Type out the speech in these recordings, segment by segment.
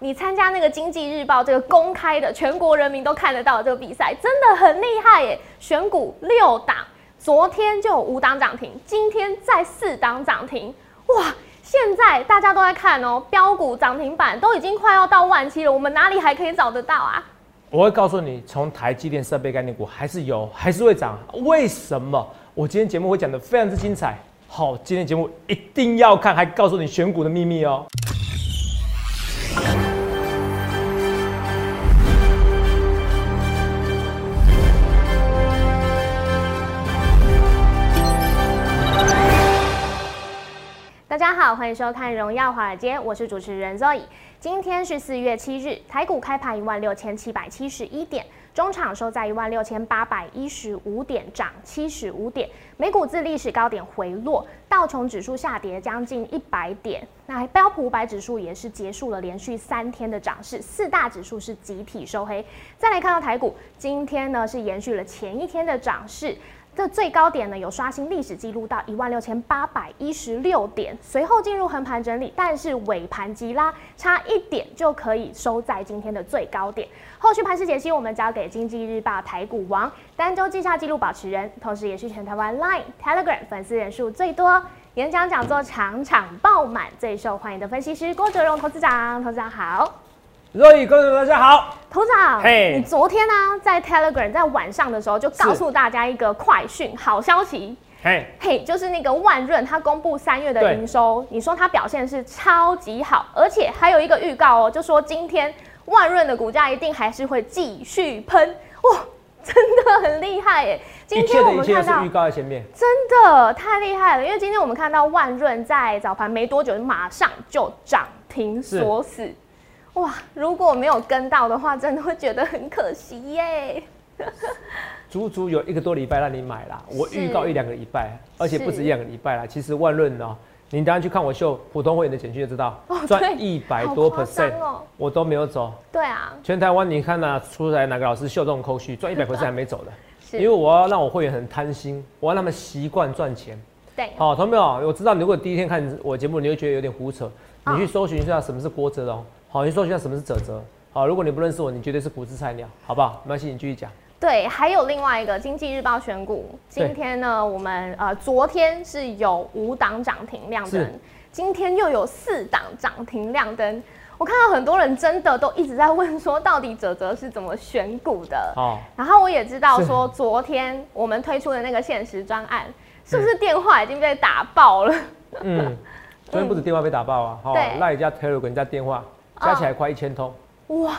你参加那个经济日报这个公开的，全国人民都看得到的这个比赛，真的很厉害耶！选股六档，昨天就有五档涨停，今天再四档涨停，哇！现在大家都在看哦，标股涨停板都已经快要到万七了，我们哪里还可以找得到啊？我会告诉你，从台积电设备概念股还是有，还是会涨。为什么？我今天节目会讲的非常之精彩。好，今天节目一定要看，还告诉你选股的秘密哦。好，欢迎收看《荣耀华尔街》，我是主持人 Zoe。今天是四月七日，台股开盘一万六千七百七十一点，中场收在一万六千八百一十五点，涨七十五点。美股自历史高点回落，道琼指数下跌将近一百点。那标普五百指数也是结束了连续三天的涨势，四大指数是集体收黑。再来看到台股，今天呢是延续了前一天的涨势。这最高点呢有刷新历史记录到一万六千八百一十六点，随后进入横盘整理，但是尾盘急拉，差一点就可以收在今天的最高点。后续盘势解析，我们交给经济日报台股王、单周绩效记录保持人，同时也是全台湾 Line、Telegram 粉丝人数最多、演讲讲座场场爆满、最受欢迎的分析师郭哲荣投资长。投资长好。若雨观众大家好，头长，嘿，你昨天呢在 Telegram 在晚上的时候就告诉大家一个快讯，好消息，嘿，嘿，就是那个万润它公布三月的营收，你说它表现是超级好，而且还有一个预告哦，就说今天万润的股价一定还是会继续喷，哇，真的很厉害耶！今天我们看到预告在前面，真的太厉害了，因为今天我们看到万润在早盘没多久马上就涨停锁死。哇，如果没有跟到的话，真的会觉得很可惜耶。足足有一个多礼拜让你买啦，我预告一两个礼拜，而且不止一两个礼拜啦。其实万润哦，你等下去看我秀普通会员的简讯就知道，赚一百多 percent 哦，我都没有走。对啊，全台湾你看呐，出来哪个老师秀这种口序赚一百 percent 还没走的？因为我要让我会员很贪心，我要让他们习惯赚钱。对，好，同学们，我知道你如果第一天看我节目，你会觉得有点胡扯，你去搜寻一下什么是郭哲龙。好，你说一下什么是泽泽？好，如果你不认识我，你绝对是股市菜鸟，好不好？没关系，你继续讲。对，还有另外一个经济日报选股，今天呢，我们呃昨天是有五档涨停亮灯，今天又有四档涨停亮灯。我看到很多人真的都一直在问说，到底泽泽是怎么选股的？哦。然后我也知道说，昨天我们推出的那个限时专案，是不是电话已经被打爆了？嗯，昨天不止电话被打爆啊，好，赖加 Telegram 加电话。加起来快一千通，哇！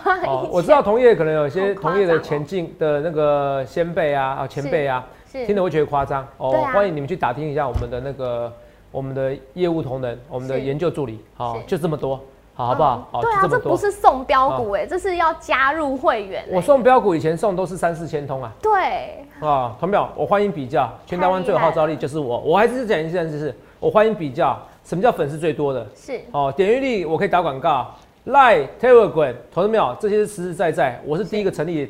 我知道同业可能有些同业的前进的那个先辈啊啊前辈啊，听了会觉得夸张哦。欢迎你们去打听一下我们的那个我们的业务同仁，我们的研究助理，好，就这么多，好好不好？对啊，这不是送标股哎，这是要加入会员。我送标股以前送都是三四千通啊。对啊，同表，我欢迎比较，全台湾最有号召力就是我。我还是讲一件事，是我欢迎比较，什么叫粉丝最多的？是哦，点阅率我可以打广告。赖 Telegram 投资没有？这些是实实在在。我是第一个成立，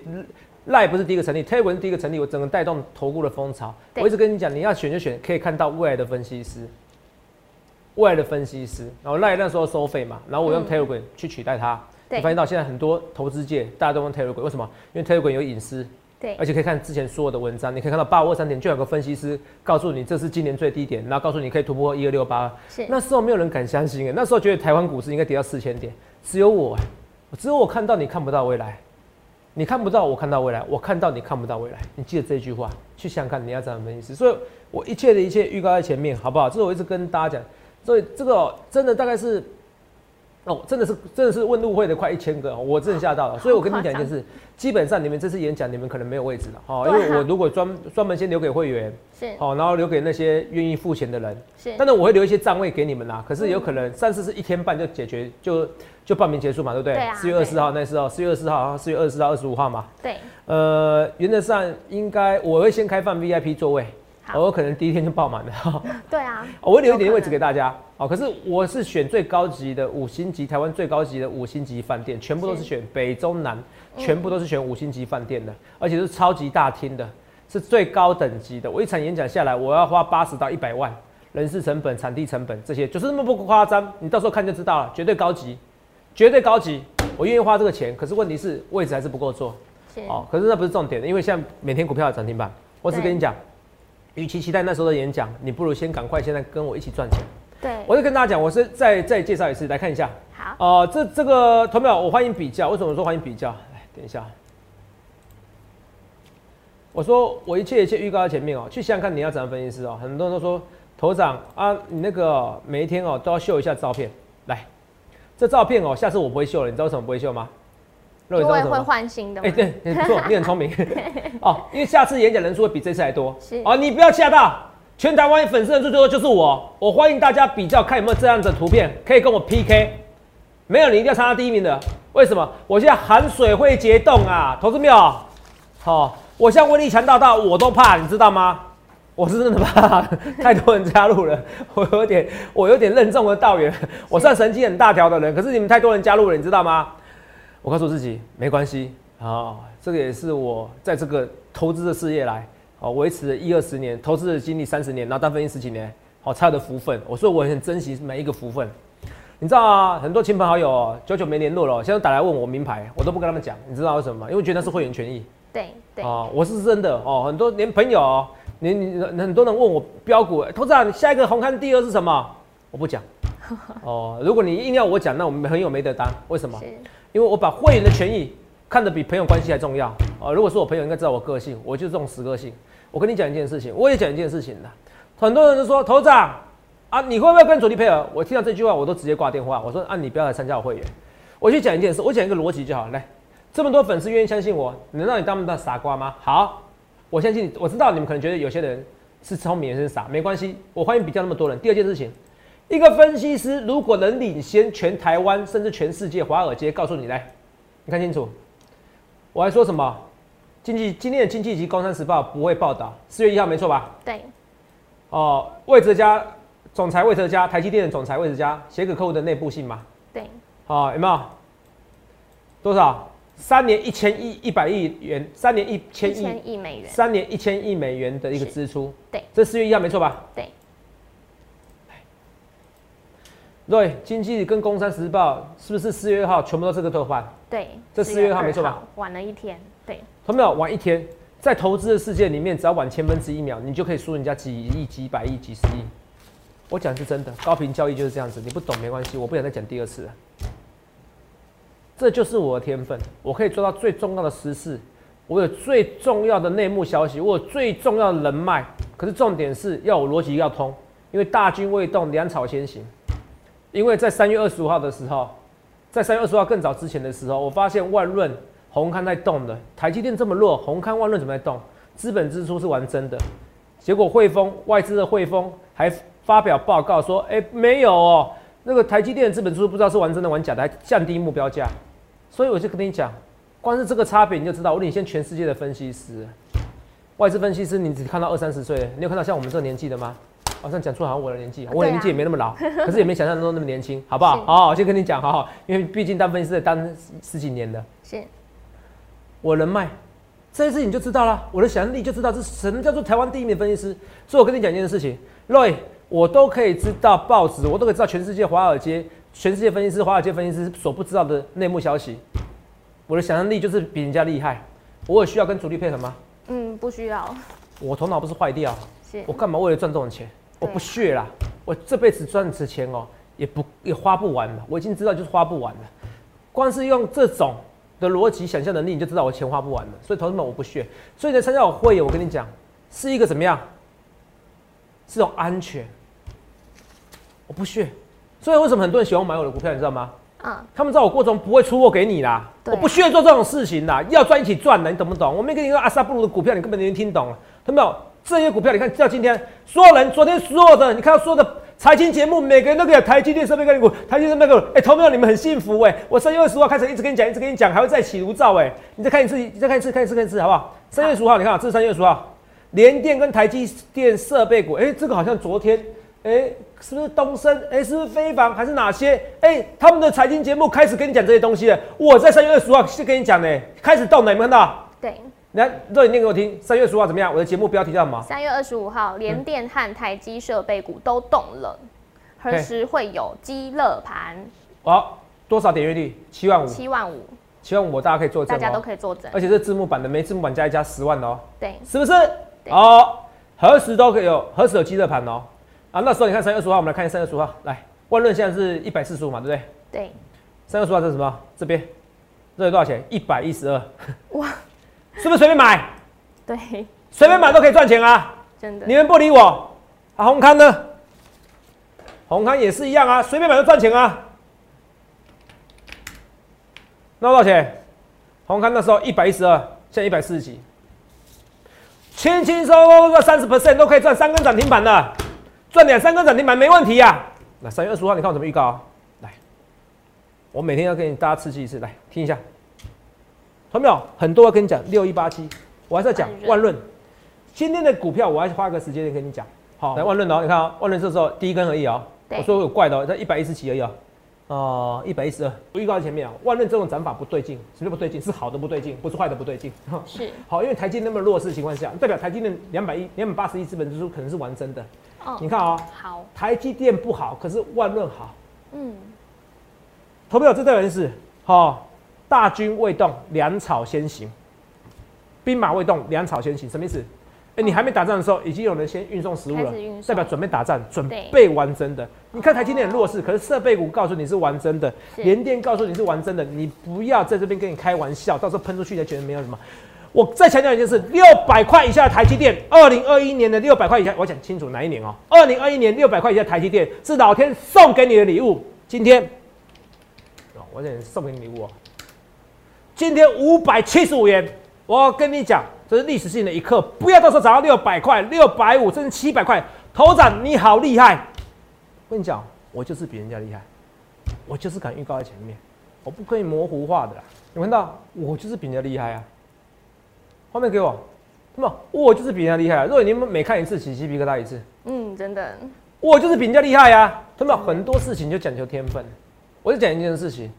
赖不是第一个成立，Telegram 是第一个成立。我整个带动投顾的风潮。我一直跟你讲，你要选就选，可以看到未来的分析师，未来的分析师。然后赖那时候收费嘛，然后我用 Telegram 去取代它。你发现到现在很多投资界大家都用 Telegram，为什么？因为 Telegram 有隐私。对，而且可以看之前所有的文章，你可以看到八五二三点就有个分析师告诉你这是今年最低点，然后告诉你可以突破一二六八。是，那时候没有人敢相信诶，那时候觉得台湾股市应该跌到四千点，只有我，只有我看到你看不到未来，你看不到我看到未来，我看到你看不到未来，你记得这句话，去想看你要怎样分析。所以我一切的一切预告在前面，好不好？这是我一直跟大家讲，所以这个真的大概是。哦，真的是真的是问路会的快一千个，我真的吓到了。所以我跟你讲一件事，基本上你们这次演讲，你们可能没有位置了，哦，因为我如果专专门先留给会员，是，好，然后留给那些愿意付钱的人，是，但是我会留一些站位给你们啦。可是有可能上次是一天半就解决，就就报名结束嘛，对不对？对四月二十四号那时候，四月二十四号，四月二十四号、二十五号嘛。对。呃，原则上应该我会先开放 VIP 座位。我可能第一天就爆满了。对啊，我会留一点位置给大家。哦，可是我是选最高级的五星级，台湾最高级的五星级饭店，全部都是选北中南，全部都是选五星级饭店的，而且是超级大厅的，是最高等级的。我一场演讲下来，我要花八十到一百万，人事成本、场地成本这些，就是那么不夸张。你到时候看就知道了，绝对高级，绝对高级。我愿意花这个钱，可是问题是位置还是不够坐。哦，可是那不是重点的，因为现在每天股票的涨停板，我只跟你讲，与其期待那时候的演讲，你不如先赶快现在跟我一起赚钱。对，我就跟大家讲，我是再再介绍一次，来看一下。好。哦，这这个投票我欢迎比较，为什么说欢迎比较？来，等一下。我说我一切一切预告在前面哦，去想想看你要怎样分析师哦。很多人都说头长啊，你那个每一天哦都要秀一下照片。来，这照片哦，下次我不会秀了，你知道为什么不会秀吗？因为会换新的。哎，对，不错，你很聪明。哦，因为下次演讲人数会比这次还多。是。哦，你不要吓到，全台湾粉丝人数最多就是我，我欢迎大家比较，看有没有这样的图片可以跟我 PK。没有，你一定要参加第一名的。为什么？我现在含水会结冻啊，投资没有？好。我像威力强大到我都怕，你知道吗？我是真的怕，太多人加入了，我有点，我有点任重而道远。我算神经很大条的人，可是你们太多人加入了，你知道吗？我告诉自己没关系啊，这个也是我在这个投资的事业来，哦，维持了一二十年，投资的经历三十年，然后当分析十几年，好才有的福分。我说我很珍惜每一个福分。你知道啊，很多亲朋好友久久没联络了，现在打来问我名牌，我都不跟他们讲，你知道为什么吗？因为觉得那是会员权益。对对哦，我是真的哦，很多连朋友，你你很多人问我标股，投资长下一个红勘第二是什么？我不讲 哦。如果你硬要我讲，那我们朋友没得当。为什么？因为我把会员的权益看得比朋友关系还重要哦。如果是我朋友，应该知道我个性，我就是这种死个性。我跟你讲一件事情，我也讲一件事情的。很多人都说，头长啊，你会不会跟主力配合？我听到这句话，我都直接挂电话。我说啊，你不要来参加我会员。我去讲一件事，我讲一个逻辑就好，来。这么多粉丝愿意相信我，能让你当不当傻瓜吗？好，我相信你。我知道你们可能觉得有些人是聪明，有些人傻，没关系。我欢迎比较那么多人。第二件事情，一个分析师如果能领先全台湾甚至全世界华尔街，告诉你来，你看清楚，我还说什么？经济今天的经济及工商时报不会报道，四月一号没错吧？对。哦，魏哲家总裁魏哲家，台积电的总裁魏哲家写给客户的内部信吗？对。好，有没有？多少？三年一千亿一百亿元，三年一千亿美元，三年一千亿美元的一个支出。对，这四月一号没错吧？对。对，经济跟工商时报是不是四月二号全部都是个特换？对，这四月二号没错吧？晚了一天。对。同没有晚一天？在投资的世界里面，只要晚千分之一秒，你就可以输人家几亿、几百亿、几十亿。我讲是真的，高频交易就是这样子。你不懂没关系，我不想再讲第二次了。这就是我的天分，我可以做到最重要的实事，我有最重要的内幕消息，我有最重要的人脉。可是重点是要我逻辑要通，因为大军未动，粮草先行。因为在三月二十五号的时候，在三月二十五号更早之前的时候，我发现万润红勘在动的，台积电这么弱，红勘万润怎么在动？资本支出是玩真的。结果汇丰外资的汇丰还发表报告说，哎，没有哦，那个台积电的资本支出不知道是玩真的玩假的，还降低目标价。所以我就跟你讲，光是这个差别你就知道，我领先全世界的分析师，外资分析师，你只看到二三十岁，你有看到像我们这个年纪的吗？好像讲出好像我的年纪，我的年纪也没那么老，可是也没想象中那么年轻，好不好？好，我先跟你讲，好好，因为毕竟当分析师当十几年的，是，我人脉，这件事你就知道了，我的想象力就知道这什么叫做台湾第一名分析师。所以我跟你讲一件事情，Roy，我都可以知道报纸，我都可以知道全世界华尔街。全世界分析师、华尔街分析师所不知道的内幕消息，我的想象力就是比人家厉害。我有需要跟主力配合吗？嗯，不需要。我头脑不是坏掉，是我干嘛为了赚这种钱？我不屑啦！我这辈子赚的钱哦，也不也花不完了。我已经知道就是花不完了。光是用这种的逻辑想象能力，你就知道我钱花不完了。所以同志们，我不屑。所以呢，参加我会员，我跟你讲，是一个怎么样？是种安全。我不屑。所以为什么很多人喜欢买我的股票，你知道吗？啊，他们知道我过程不会出货给你啦，我不需要做这种事情啦，要赚一起赚的，你懂不懂？我没跟你说阿萨布鲁的股票，你根本没听懂了，懂没有？这些股票，你看到今天所有人，昨天所有的，你看到所有的财经节目，每个人都给台积电设备概念股，台积电那个，哎，投票你们很幸福哎，我三月二十号开始一直跟你讲，一直跟你讲，还会再起炉灶哎，你再看一次，你再看一次，看一次，看一次，好不好？三月十五号，你看，这是三月十五号，联电跟台积电设备股，哎，这个好像昨天。哎，是不是东升？哎，是不是非凡？还是哪些？哎，他们的财经节目开始跟你讲这些东西了。我在三月二十号是跟你讲呢，开始动了，有没有看到？对，来，热你念给我听。三月十五号怎么样？我的节目标题叫什么？三月二十五号，联电和台积设备股都动了，何时会有积乐盘？好，多少点阅率？七万五。七万五。七万五，大家可以做证。大家都可以做证。而且是字幕版的，没字幕版加一加十万哦。对。是不是？哦，何时都可以有，何时有积热盘哦。啊，那时候你看三月十五号，我们来看一下三月十五号。来，万润现在是一百四十五嘛，对不对？对。三月十五号这是什么？这边，这有多少钱？一百一十二。哇！是不是随便买？对。随便买都可以赚钱啊！真的。你们不理我，啊，红康呢？红康也是一样啊，随便买都赚钱啊。那多少钱？红康那时候一百一十二，现在一百四十几，轻轻松松个三十 percent 都可以赚三根涨停板的，赚两三根涨停板没问题呀。那三月二十五号你看我怎么预告啊？来，我每天要给你大家刺激一次，来听一下。同没有？很多要跟你讲六一八七，我还是要讲万润。今天的股票我还是花个时间跟你讲。好，来万润哦，你看啊，万润这时候第一根而已哦。我说有怪的，哦在一百一十几而已哦。哦，一百一十二，我预告在前面啊。万润这种涨法不对劲，什么不对劲？是好的不对劲，不是坏的不对劲。是 好，因为台积那么弱势情况下，代表台积电两百一、两百八十亿资本支出可能是完真的。哦，你看啊，好，台积电不好，可是万润好。嗯，投票这代表是好，大军未动，粮草先行；兵马未动，粮草先行，什么意思？你还没打仗的时候，已经有人先运送食物了，代表准备打仗，准备完真的。你看台积电很弱势，可是设备股告诉你是完真的，联电告诉你是完真的，你不要在这边跟你开玩笑，到时候喷出去才觉得没有什么。我再强调一件事：六百块以下的台积电，二零二一年的六百块以下，我讲清楚哪一年哦？二零二一年六百块以下台积电是老天送给你的礼物。今天，哦，我想送给你礼物哦。今天五百七十五元，我跟你讲。这是历史性的一刻，不要到时候涨到六百块、六百五，甚至七百块，头涨你好厉害！我跟你讲，我就是比人家厉害，我就是敢预告在前面，我不可以模糊化的啦。你看到，我就是比人家厉害啊！画面给我，那么我就是比人家厉害啊！如果你们每看一次起鸡皮疙瘩一次，嗯，真的，我就是比人家厉害呀！他们很多事情就讲求天分，我就讲一件事情，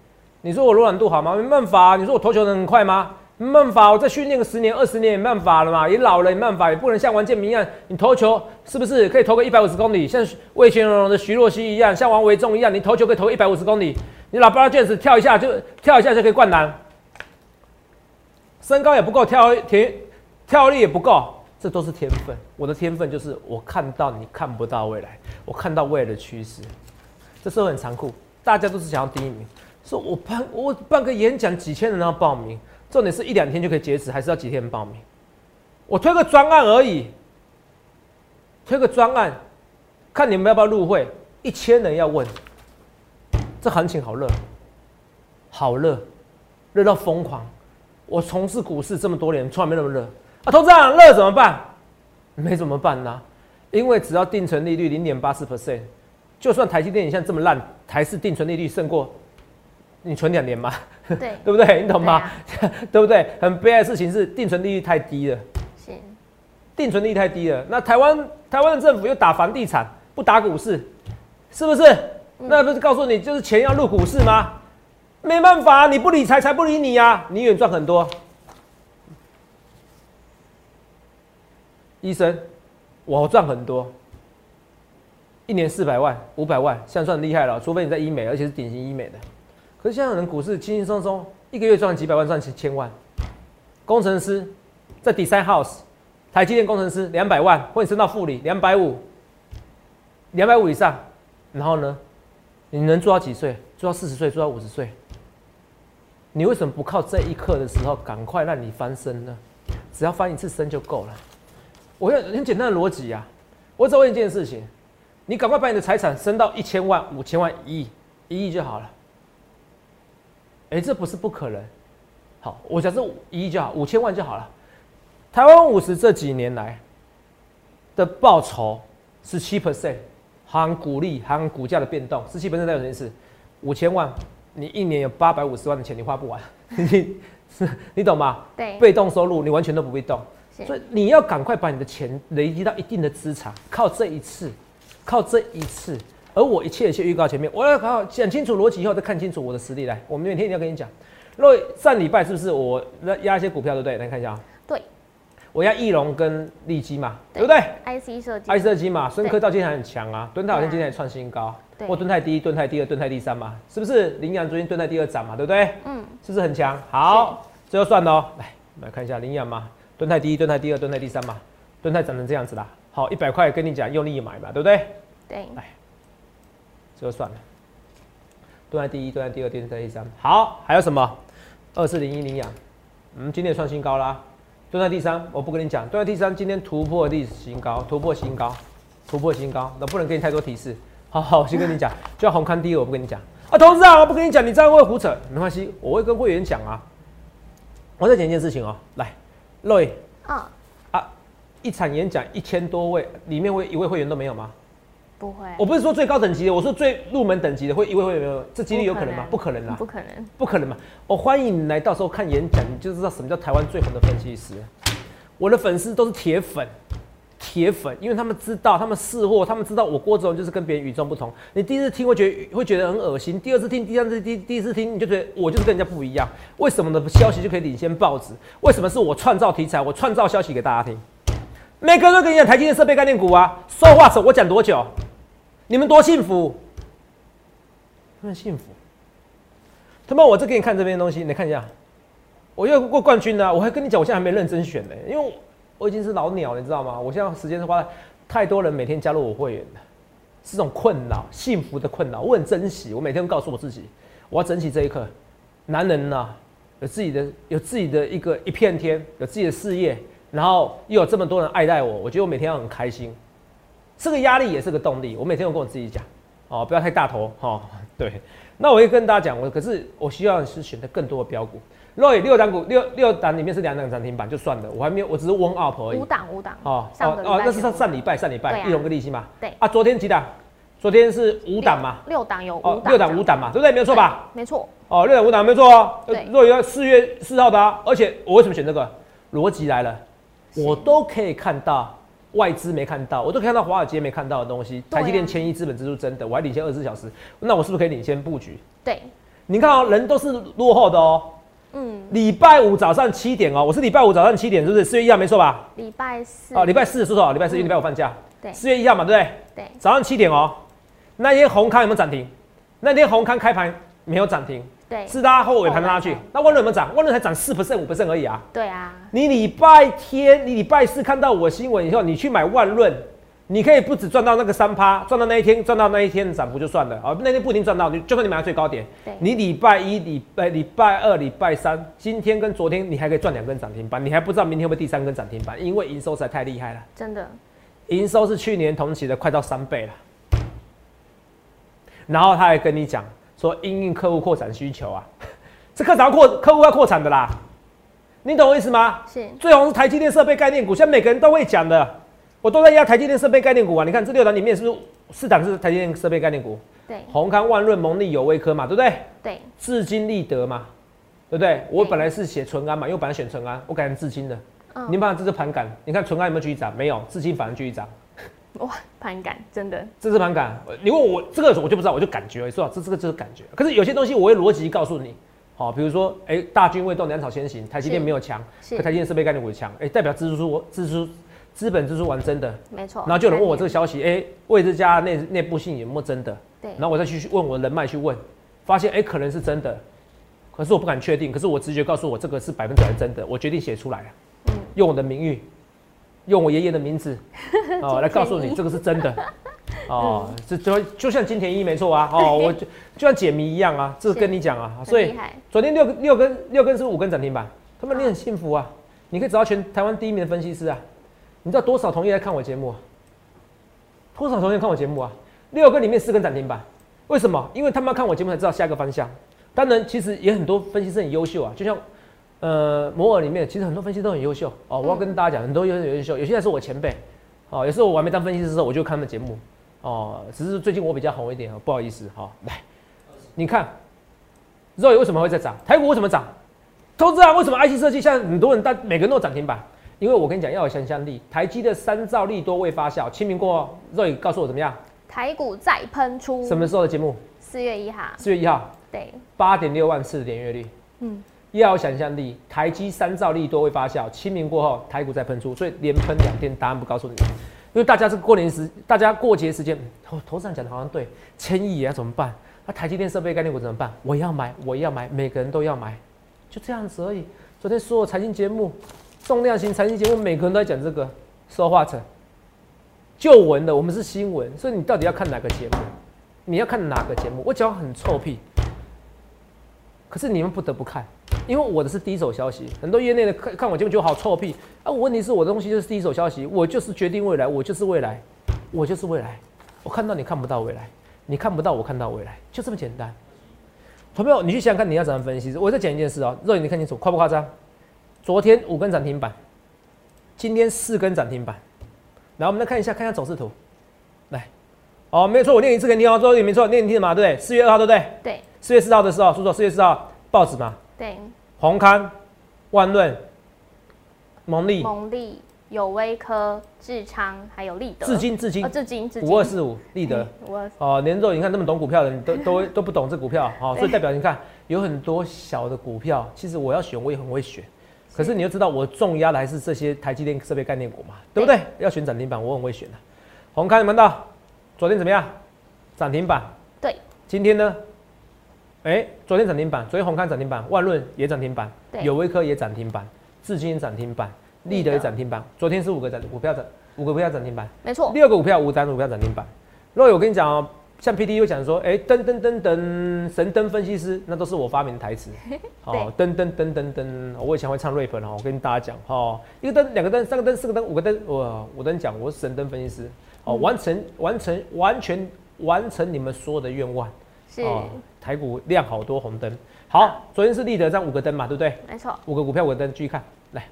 你说我柔软度好吗？没办法，你说我投球能很快吗？没办法，我再训练个十年二十年也没办法了嘛，也老了也没办法，也不能像王建民一样，你投球是不是可以投个一百五十公里，像魏全龙的徐若曦一样，像王维忠一样，你投球可以投一百五十公里，你老八卷子跳一下就跳一下就可以灌篮，身高也不够，跳跳跳力也不够，这都是天分。我的天分就是我看到你看不到未来，我看到未来的趋势。这社会很残酷，大家都是想要第一名，说我办我办个演讲，几千人要报名。重点是一两天就可以截止，还是要几天报名？我推个专案而已，推个专案，看你们要不要入会。一千人要问，这行情好热，好热，热到疯狂。我从事股市这么多年，从来没那么热啊！投资人热怎么办？没怎么办呢？因为只要定存利率零点八四 percent，就算台积电影像这么烂，台式定存利率胜过你存两年吗？对，对不对？你懂吗？对不对？很悲哀的事情是定存利率太低了。是，定存利率太低了。那台湾台湾的政府又打房地产，不打股市，是不是？那不是告诉你就是钱要入股市吗？没办法，你不理财，财不理你呀。你远赚很多。医生，我赚很多，一年四百万、五百万，现在算厉害了。除非你在医美，而且是典型医美的。可是现在人股市轻轻松松，一个月赚几百万，赚几千万。工程师在 Design House，台积电工程师两百万，或者升到副理两百五，两百五以上。然后呢，你能做到几岁？做到四十岁，做到五十岁。你为什么不靠这一刻的时候赶快让你翻身呢？只要翻一次身就够了。我要很简单的逻辑呀，我只问一件事情：你赶快把你的财产升到一千万、五千万、一亿、一亿就好了。哎，这不是不可能。好，我假设一亿就好，五千万就好了。台湾五十这几年来的报酬十七 percent，含股利含股价的变动，十七 percent 代表什么意思？五千万，你一年有八百五十万的钱，你花不完，你是你懂吗？对，被动收入你完全都不被动，所以你要赶快把你的钱累积到一定的资产，靠这一次，靠这一次。而我一切一切预告前面，我要好好讲清楚逻辑以后再看清楚我的实力来。我们每天一定要跟你讲。若上礼拜是不是我压一些股票对不对？来看一下啊。对。我压翼龙跟利基嘛，对不对？IC 设计。IC 设计嘛，深科到今天还很强啊，敦泰好像今天也创新高。或敦泰第一、敦泰第二、敦泰第三嘛，是不是？羚羊昨天敦泰第二涨嘛，对不对？嗯，是不是很强？好，这就算了哦，来，我们来看一下羚羊嘛，敦泰第一、敦泰第二、敦泰第三嘛，敦泰涨成这样子啦。好，一百块跟你讲，用力买嘛，对不对？对。来，最后算了，蹲在第一、蹲在第二、蹲在第三。好，还有什么？二四零一零养，嗯，今天也创新高啦。蹲在第三，我不跟你讲，蹲在第三，今天突破历史新高，突破新高，突破新高，那不能给你太多提示。好好，我先跟你讲，就要红看第一，我不跟你讲啊，同事啊，我不跟你讲，你这样会胡扯，没关系，我会跟会员讲啊。我再讲一件事情哦，来，Roy，啊啊，一场演讲一千多位，里面会一位会员都没有吗？不会，我不是说最高等级的，我说最入门等级的会一位会员没有，这几率有可能吗？不可能啦，不可能，不可能嘛！我欢迎你来，到时候看演讲，你就知道什么叫台湾最红的分析师。我的粉丝都是铁粉，铁粉，因为他们知道，他们试货，他们知道我郭子龙就是跟别人与众不同。你第一次听会觉得会觉得很恶心，第二次听，第三次第第一次听，你就觉得我就是跟人家不一样。为什么的消息就可以领先报纸？为什么是我创造题材，我创造消息给大家听？每个人都跟你讲台积电设备概念股啊，说话手我讲多久？你们多幸福，很幸福。他妈，我再给你看这边东西，你看一下，我又过冠军了。我还跟你讲，我现在还没认真选呢，因为我已经是老鸟，你知道吗？我现在时间是花太多人每天加入我会员了，是种困扰，幸福的困扰。我很珍惜，我每天都告诉我自己，我要珍惜这一刻。男人呐，有自己的有自己的一个一片天，有自己的事业，然后又有这么多人爱戴我，我觉得我每天要很开心。这个压力也是个动力，我每天都跟我自己讲，哦，不要太大头，哈，对。那我会跟大家讲，我可是我希望是选择更多的标股。若以六档股六六档里面是两档涨停板就算了，我还没有，我只是 one up 而已。五档五档。哦哦哦，那是上上礼拜上礼拜一龙跟利息嘛。对。啊，昨天几档？昨天是五档嘛。六档有五档。六档五档嘛，对不对？没有错吧？没错。哦，六档五档没错哦。对。若以四月四号的，而且我为什么选这个？逻辑来了，我都可以看到。外资没看到，我都看到华尔街没看到的东西。台积电千亿资本支出真的，我还领先二十四小时，那我是不是可以领先布局？对，你看哦，人都是落后的哦。嗯。礼拜五早上七点哦，我是礼拜五早上七点，是不是四月一号没错吧？礼拜四。哦，礼拜四说错了，礼拜四因为礼拜五放假。对。四月一号嘛，对不对？对。早上七点哦，那天红康有没有涨停？那天红康开盘没有涨停。对，是拉后尾盘拉去，那万润有没有涨？万润才涨四 percent 五 percent 而已啊。对啊，你礼拜天、你礼拜四看到我新闻以后，你去买万润，你可以不止赚到那个三趴，赚到那一天，赚到那一天的涨幅就算了啊。那天不一定赚到，你就算你买到最高点，你礼拜一、礼拜礼拜二、礼拜三，今天跟昨天你还可以赚两根涨停板，你还不知道明天会不会第三根涨停板，因为营收实在太厉害了。真的，营收是去年同期的快到三倍了。然后他还跟你讲说，因应客户扩展需求啊。这客要扩客户要扩产的啦，你懂我意思吗？是，最红是台积电设备概念股，现在每个人都会讲的，我都在压台积电设备概念股啊。你看这六档里面是不是四档是台积电设备概念股？对，宏康、万润、蒙利、友威科嘛，对不对？对，至今立德嘛，对不对？我本来是写纯安嘛，因为本来选纯安，我改成至今的。嗯，你看这是盘感，你看纯安有没有继续涨？没有，至今反而继续涨。哇，盘感真的，这是盘感。你问我这个我就不知道，我就感觉，是吧？这这个就是感觉。可是有些东西我会逻辑告诉你。好，比如说，哎，大军未动，粮草先行。台积电没有强，可台积电设备概念股强，哎，代表支出支出资本支出完真的，没错。然后就有人问我这个消息，哎，魏之家内内部信有没有真的？对。然后我再去问我人脉去问，发现哎，可能是真的，可是我不敢确定。可是我直觉告诉我，这个是百分之百真的。我决定写出来，嗯，用我的名誉，用我爷爷的名字，哦，来告诉你这个是真的。哦，这就就像金田一没错啊，哦，我就就像解谜一样啊，这跟你讲啊，所以昨天六六根六根是五根涨停板，他们你很幸福啊，你可以找到全台湾第一名的分析师啊，你知道多少同业在看我节目？多少同业看我节目啊？六根里面四根涨停板，为什么？因为他们要看我节目才知道下一个方向。当然，其实也很多分析师很优秀啊，就像呃摩尔里面，其实很多分析都很优秀哦。我要跟大家讲，很多优优秀，有些人是我前辈哦，有时候我还没当分析师的时候，我就看他们节目。哦，只是最近我比较红一点哦，不好意思哈。来，你看，肉为什么会在涨？台股为什么涨？投资啊，为什么 IC 设计现在很多人但每个人都涨停板？因为我跟你讲要有想象力。台积的三兆利多未发酵，清明过后，肉也告诉我怎么样？台股再喷出。什么时候的节目？四月一号。四月一号。对。八点六万次的点阅率。嗯。要有想象力，台积三兆利多会发酵，清明过后台股再喷出，所以连喷两天，答案不告诉你。因为大家是过年时，大家过节时间，头头上讲的好像对，千亿也要怎么办？那台积电设备概念股怎么办？我要买，我要买，每个人都要买，就这样子而已。昨天所有财经节目，重量型财经节目，每个人都在讲这个说话成旧闻的，我们是新闻，所以你到底要看哪个节目？你要看哪个节目？我讲很臭屁，可是你们不得不看，因为我的是第一手消息。很多业内的看看我节目就好臭屁啊！问题是我的东西就是第一手消息，我就是决定未来，我就是未来，我就是未来。我看到你看不到未来，你看不到我看到未来，就这么简单。朋友，你去想想看，你要怎么分析？我再讲一件事啊，肉眼你看清楚，夸不夸张？昨天五根涨停板，今天四根涨停板。来，我们再看一下，看一下走势图。来，哦，没有错，我念一次给你哦，周也没错，念一次嘛，对不对？四月二号，对不对？对。四月四号的时候，说说四月四号报纸嘛。对。宏康、万润、蒙利、蒙利、有威科、智昌，还有立德。至今，至今，至今，五二四五，立德。哦，年肉，你看那么懂股票的，你都都 都不懂这股票，好，所以代表你看有很多小的股票，其实我要选，我也很会选。可是你要知道，我重压的还是这些台积电设备概念股嘛，对不对？要选涨停板，我很会选的。红开你们到，昨天怎么样？涨停板。对。今天呢？哎，昨天涨停板，昨天红康涨停板，万润也涨停板，有威科也涨停板，至今涨停板，立德也涨停板。昨天是五个涨股票涨，五个股票涨停板。没错。六个股票五涨股票涨停板。若有我跟你讲哦。像 P D 又讲说，哎，噔噔噔噔，神灯分析师，那都是我发明的台词。哦，噔噔噔噔噔，我以前会唱 rap 哦，我跟大家讲，哦，一个灯，两个灯，三个灯，四个灯，五个灯，我我跟你讲，我是神灯分析师，哦，完成完成完全完成你们所有的愿望。是。台股亮好多红灯。好，昨天是立德涨五个灯嘛，对不对？没错。五个股票五个灯，继续看，来。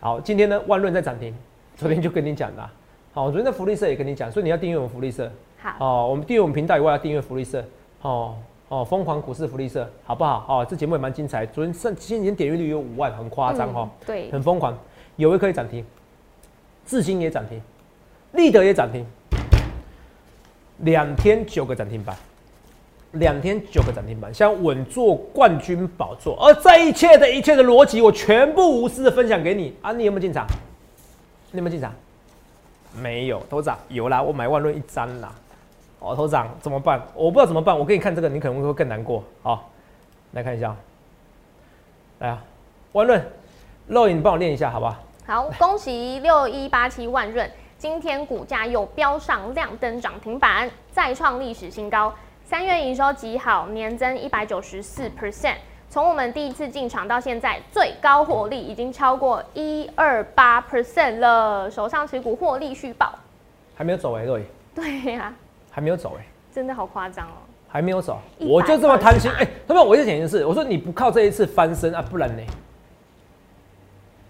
好，今天呢，万润在涨停，昨天就跟你讲了。好，昨天的福利社也跟你讲，所以你要订阅我们福利社。好哦，我们订阅我们频道以外要订阅福利社，哦哦，疯狂股市福利社，好不好？哦，这节目也蛮精彩。昨天上今天点阅率有五万，很夸张哈，对，很疯狂。有一可以涨停，智新也涨停，立德也涨停，两天九个涨停板，两天九个涨停板，想稳坐冠军宝座。而这一切的一切的逻辑，我全部无私的分享给你啊！你有没有进场？你有没有进场？没有，头涨有啦，我买万润一张啦。哦，头涨怎么办？我不知道怎么办。我给你看这个，你可能会更难过。好，来看一下，来啊，万润，肉影帮我练一下，好不好？好，恭喜六一八七万润，今天股价又飙上亮灯涨停板，再创历史新高。三月营收极好，年增一百九十四 percent。从我们第一次进场到现在，最高获利已经超过一二八 percent 了。手上持股获利续报，还没有走哎，对。对呀。还没有走哎，真的好夸张哦！还没有走，我就这么贪心哎！他们，我就讲一件事，我说你不靠这一次翻身啊，不然呢？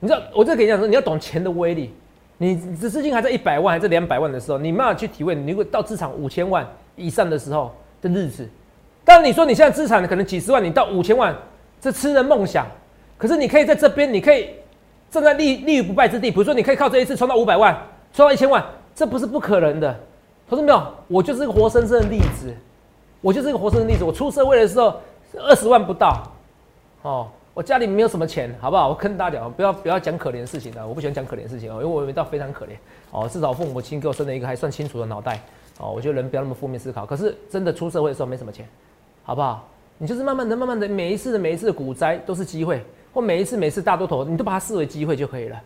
你知道，我这跟你讲说，你要懂钱的威力。你资金还在一百万还是两百万的时候，你慢慢去体会。你如果到资产五千万以上的时候的日子，当然你说你现在资产可能几十万，你到五千万，这痴人梦想。可是你可以在这边，你可以站在立立于不败之地。比如说，你可以靠这一次冲到五百万，冲到一千万，这不是不可能的。同志没有，我就是一个活生生的例子，我就是一个活生生的例子。我出社会的时候二十万不到，哦，我家里没有什么钱，好不好？我跟大家，不要不要讲可怜的事情的，我不喜欢讲可怜的事情哦，因为我没到非常可怜哦，至少父母亲给我生了一个还算清楚的脑袋哦。我觉得人不要那么负面思考。可是真的出社会的时候没什么钱，好不好？你就是慢慢的、慢慢的，每一次的每一次的股灾都是机会，或每一次每次大多头，你都把它视为机会就可以了。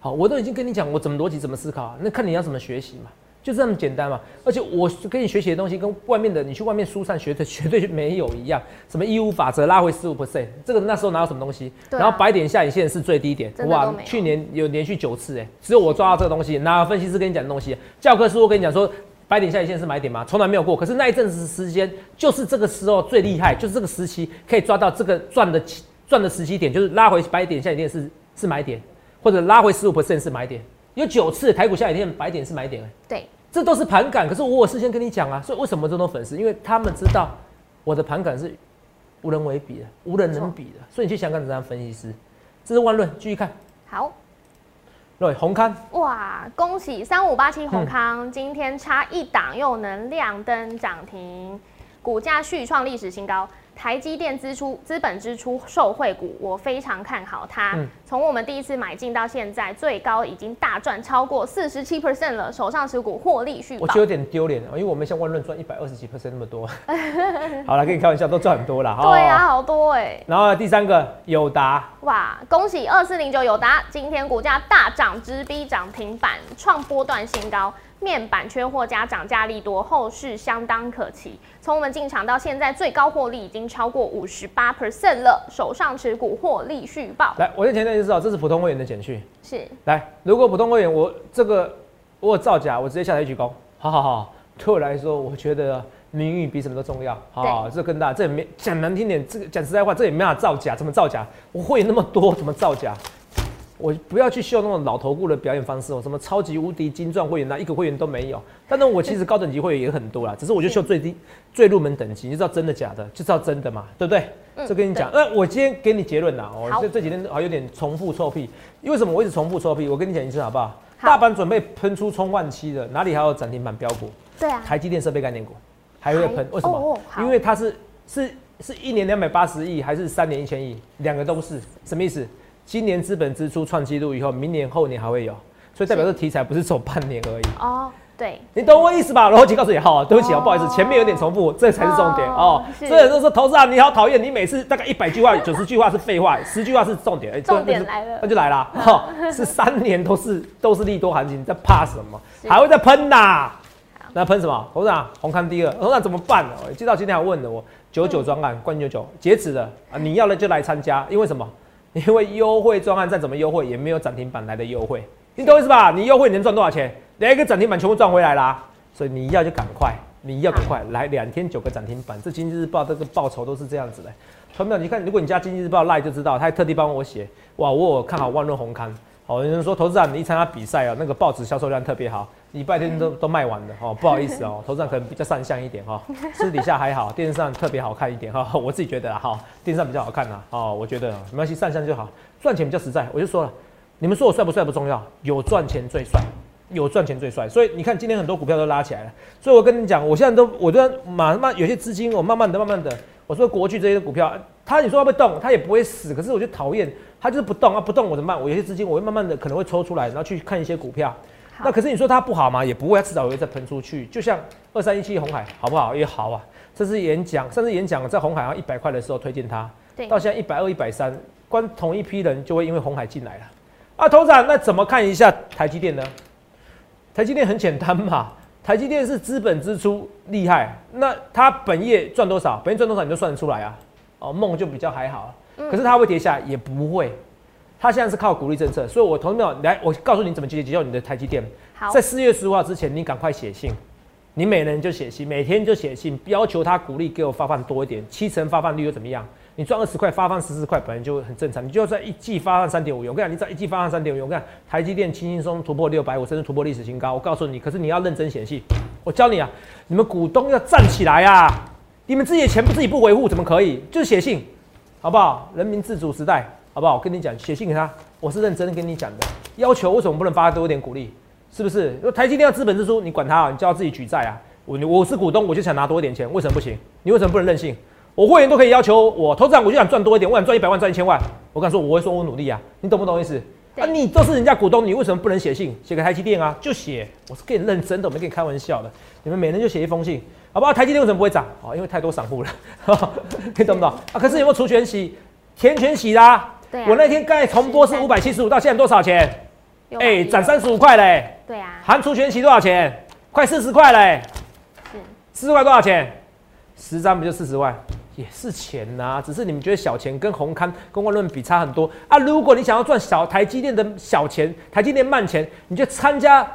好，我都已经跟你讲我怎么逻辑怎么思考，那看你要怎么学习嘛。就这么简单嘛！而且我跟你学习的东西跟外面的你去外面书上学的绝对没有一样。什么义务法则拉回十五 percent，这个那时候哪有什么东西？然后白点下影线是最低点，哇！去年有连续九次哎，只有我抓到这个东西。哪有分析师跟你讲的东西？教科书我跟你讲说，白点下影线是买点吗？从来没有过。可是那一阵子时间就是这个时候最厉害，就是这个时期可以抓到这个赚的赚的时机点，就是拉回白点下影线是是买点，或者拉回十五 percent 是买点。有九次台股下影线白点是买点哎，对。这都是盘感，可是我我事先跟你讲啊，所以为什么这种粉丝？因为他们知道我的盘感是无人为比的，无人能比的，所以你去想看这样分析师，这是万论，继续看。好，对，宏康，哇，恭喜三五八七宏康，今天差一档又能亮灯涨停，股价续创历史新高。台积电支出资本支出受惠股，我非常看好它。从我们第一次买进到现在，最高已经大赚超过四十七 percent 了，手上持股获利续我觉得有点丢脸因为我们像万润赚一百二十几 percent 那么多。好了，跟你开玩笑，都赚很多了哈。对啊，好多哎。然后第三个友达，哇，恭喜二四零九友达，今天股价大涨，直逼涨停板，创波段新高。面板缺货加涨价力多，后市相当可期。从我们进场到现在，最高获利已经超过五十八 percent 了，手上持股获利续报。来，我先前段就知道这是普通会员的简讯。是。来，如果普通会员我这个我有造假，我直接下台鞠躬。好好好，对我来说，我觉得名誉比什么都重要。好，这更大，这也没讲难听点，这个讲实在话，这也没法造假，怎么造假？我会员那么多，怎么造假？我不要去秀那种老头顾的表演方式哦，什么超级无敌金钻会员呐，一个会员都没有。但是我其实高等级会员也很多啦，只是我就秀最低、最入门等级，你知道真的假的，就知道真的嘛，对不对？就跟你讲，那我今天给你结论啦，哦，这这几天好有点重复臭屁，因为什么？我一直重复臭屁，我跟你讲一次好不好？大盘准备喷出冲万期的，哪里还有涨停板标股？对啊，台积电设备概念股还会喷，为什么？因为它是是是一年两百八十亿，还是三年一千亿？两个都是，什么意思？今年资本支出创纪录以后，明年后年还会有，所以代表这题材不是走半年而已。哦，对，你懂我意思吧？逻辑告诉你，好，对不起啊，不好意思，前面有点重复，这才是重点哦。所以有人说投资啊，你好讨厌，你每次大概一百句话，九十句话是废话，十句话是重点。哎，重点来了，那就来了。哈，是三年都是 都是利多行情，在怕什么？还会再喷呐？那喷什么？董事长，红康第二，董事长怎么办？呢、啊？记到今天还问了我，九九专案关九九截止了啊，你要了就来参加，因为什么？因为优惠专案再怎么优惠，也没有涨停板来的优惠，你懂意思吧？你优惠能赚多少钱？两个涨停板全部赚回来啦，所以你要就赶快，你要赶快来两天九个涨停板，这经济日报这个报酬都是这样子的。朋友，你看，如果你加经济日报赖就知道，他还特地帮我写，哇，我有看好万润红刊。哦，有人说投资长，你一参加比赛啊，那个报纸销售量特别好，礼拜天都都卖完了哦，不好意思哦，头上可能比较上相一点哈，私底下还好，电视上特别好看一点哈，我自己觉得哈，电视上比较好看呐，哦，我觉得没关系，上相就好，赚钱比较实在，我就说了，你们说我帅不帅不重要，有赚钱最帅，有赚钱最帅，所以你看今天很多股票都拉起来了，所以我跟你讲，我现在都我都慢慢有些资金，我慢慢的慢慢的，我说国巨这些股票，它你说它会动，它也不会死，可是我就讨厌。它就是不动啊，不动我怎么办？我有些资金我会慢慢的可能会抽出来，然后去看一些股票。那可是你说它不好吗？也不会，它迟早会再喷出去。就像二三一七红海好不好？也好啊。这次演讲，上次演讲在红海要一百块的时候推荐它，到现在一百二、一百三，光同一批人就会因为红海进来了。啊，头长，那怎么看一下台积电呢？台积电很简单嘛，台积电是资本支出厉害，那它本业赚多少？本业赚多少你就算得出来啊。哦，梦就比较还好。可是它会跌下，也不会。它现在是靠鼓励政策，所以我同没有来，我告诉你怎么解决你的台积电。在四月十五号之前，你赶快写信，你每人就写信，每天就写信，要求他鼓励给我发放多一点，七成发放率又怎么样？你赚二十块，发放十四块，本来就很正常。你就算一季发放三点五元，我跟你讲，你在一季发放三点五元，我跟你讲，台积电轻轻松突破六百我，甚至突破历史新高。我告诉你，可是你要认真写信。我教你啊，你们股东要站起来啊！你们自己的钱不自己不维护，怎么可以？就是写信。好不好？人民自主时代，好不好？我跟你讲，写信给他，我是认真的跟你讲的。要求为什么不能发多一点鼓励？是不是？台积电要资本支出，你管他啊？你叫他自己举债啊！我我是股东，我就想拿多一点钱，为什么不行？你为什么不能任性？我会员都可以要求我投资长，我就想赚多一点，我想赚一百万，赚一千万。我敢说，我会说我努力啊！你懂不懂意思？啊，你都是人家股东，你为什么不能写信写给台积电啊？就写，我是跟你认真的，我没跟你开玩笑的。你们每人就写一封信，好不好？台积电为什么不会涨？哦，因为太多散户了，你懂不懂？啊，可是有没有除权息？填全息啦！对，我那天刚才重播是五百七十五，到现在多少钱？哎，涨三十五块嘞！对啊，含除权息多少钱？快四十块嘞！是，四十块多少钱？十张不就四十万？也是钱呐，只是你们觉得小钱，跟红康、跟万润比差很多啊！如果你想要赚小台积电的小钱，台积电慢钱，你就参加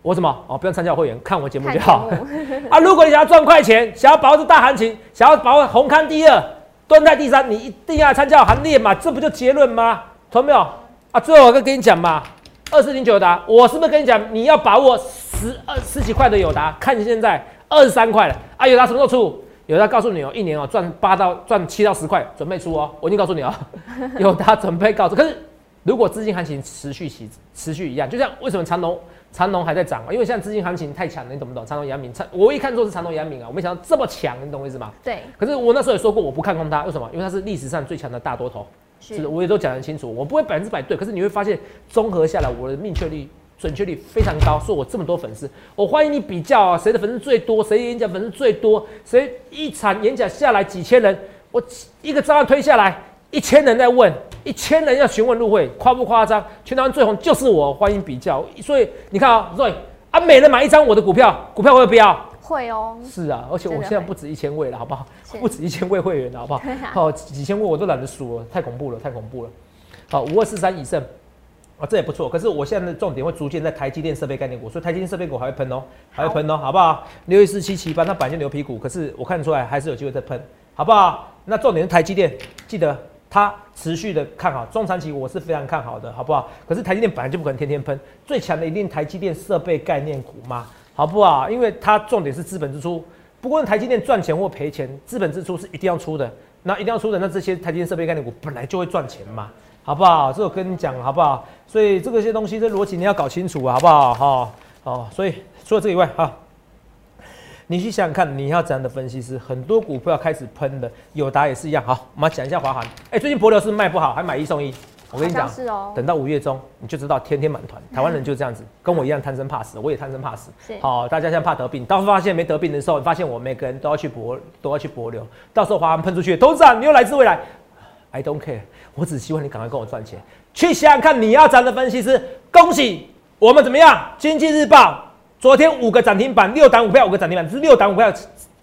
我什么？哦，不用参加会员，看我节目就好。啊，如果你想要赚快钱，想要把握住大行情，想要把握红康第二。蹲在第三，你一定要参加行列嘛，这不就结论吗？懂没有？啊，最后我跟跟你讲嘛，二四零九达，我是不是跟你讲，你要把握十二十几块的友达？看你现在二十三块了，啊，友达什么时候出？友达告诉你哦，一年哦赚八到赚七到十块，准备出哦，我已经告诉你哦，友达准备告诉。可是如果资金行情持续起持续一样，就像为什么长隆长隆还在涨，因为现在资金行情太强了，你懂不懂？长隆、阳明，长我一看就是长隆、阳明啊，我没想到这么强，你懂我意思吗？对。可是我那时候也说过，我不看空它，为什么？因为它是历史上最强的大多头，是我也都讲得清楚，我不会百分之百对。可是你会发现，综合下来，我的命确率、准确率非常高。说我这么多粉丝，我欢迎你比较啊，谁的粉丝最多，谁演讲粉丝最多，谁一场演讲下来几千人，我一个账号推下来。一千人在问，一千人要询问入会，夸不夸张？全台湾最红就是我，欢迎比较。所以你看啊，Roy 啊，每人买一张我的股票，股票会不要？会哦。是啊，而且我现在不止一千位了，好不好？不止一千位会员了，好不好？好，几千位我都懒得数了，太恐怖了，太恐怖了。好，五二四三以上啊，这也不错。可是我现在的重点会逐渐在台积电设备概念股，所以台积电设备股还会喷哦，还会喷哦，好不好？六一四七七八，它本来就牛皮股，可是我看出来还是有机会再喷，好不好？那重点是台积电，记得。它持续的看好中长期，我是非常看好的，好不好？可是台积电本来就不可能天天喷，最强的一定台积电设备概念股嘛？好不好？因为它重点是资本支出，不过台积电赚钱或赔钱，资本支出是一定要出的，那一定要出的，那这些台积电设备概念股本来就会赚钱嘛，好不好？这我跟你讲，好不好？所以这个些东西这逻辑你要搞清楚，好不好？哈，好，所以除了这以外，哈。你去想想看，你要怎样的分析师？很多股票开始喷的，友达也是一样。好，我们讲一下华航。哎，最近博流是卖不好，还买一送一。我跟你讲，是哦。等到五月中，你就知道天天满团。台湾人就这样子，跟我一样贪生怕死，我也贪生怕死。好，大家现在怕得病，当发现没得病的时候，发现我每个人都要去博，都要去博流。到时候华航喷出去，董事长你又来自未来，I don't care，我只希望你赶快跟我赚钱。去想想看，你要怎样的分析师？恭喜我们怎么样？经济日报。昨天五个涨停板，六档股票五个涨停板，是六档股票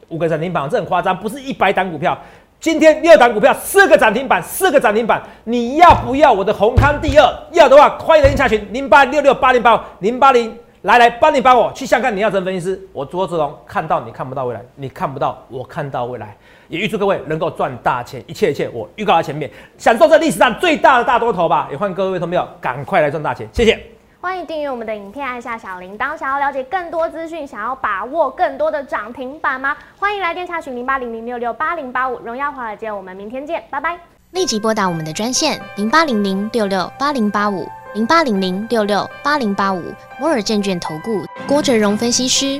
五个涨停板，这很夸张，不是一百档股票。今天六档股票四个涨停板，四个涨停板，你要不要我的宏康第二？要的话，欢迎来下群零八六六八零八零八零，来来帮你帮我去下看你要成分析师，我卓志龙看到你看不到未来，你看不到我看到未来，也预祝各位能够赚大钱，一切一切我预告在前面，享受这历史上最大的大多头吧，也欢迎各位同票赶快来赚大钱，谢谢。欢迎订阅我们的影片，按下小铃铛。想要了解更多资讯，想要把握更多的涨停板吗？欢迎来电查询零八零零六六八零八五。荣耀华尔街，我们明天见，拜拜。立即拨打我们的专线零八零零六六八零八五零八零零六六八零八五摩尔证券投顾郭哲荣分析师。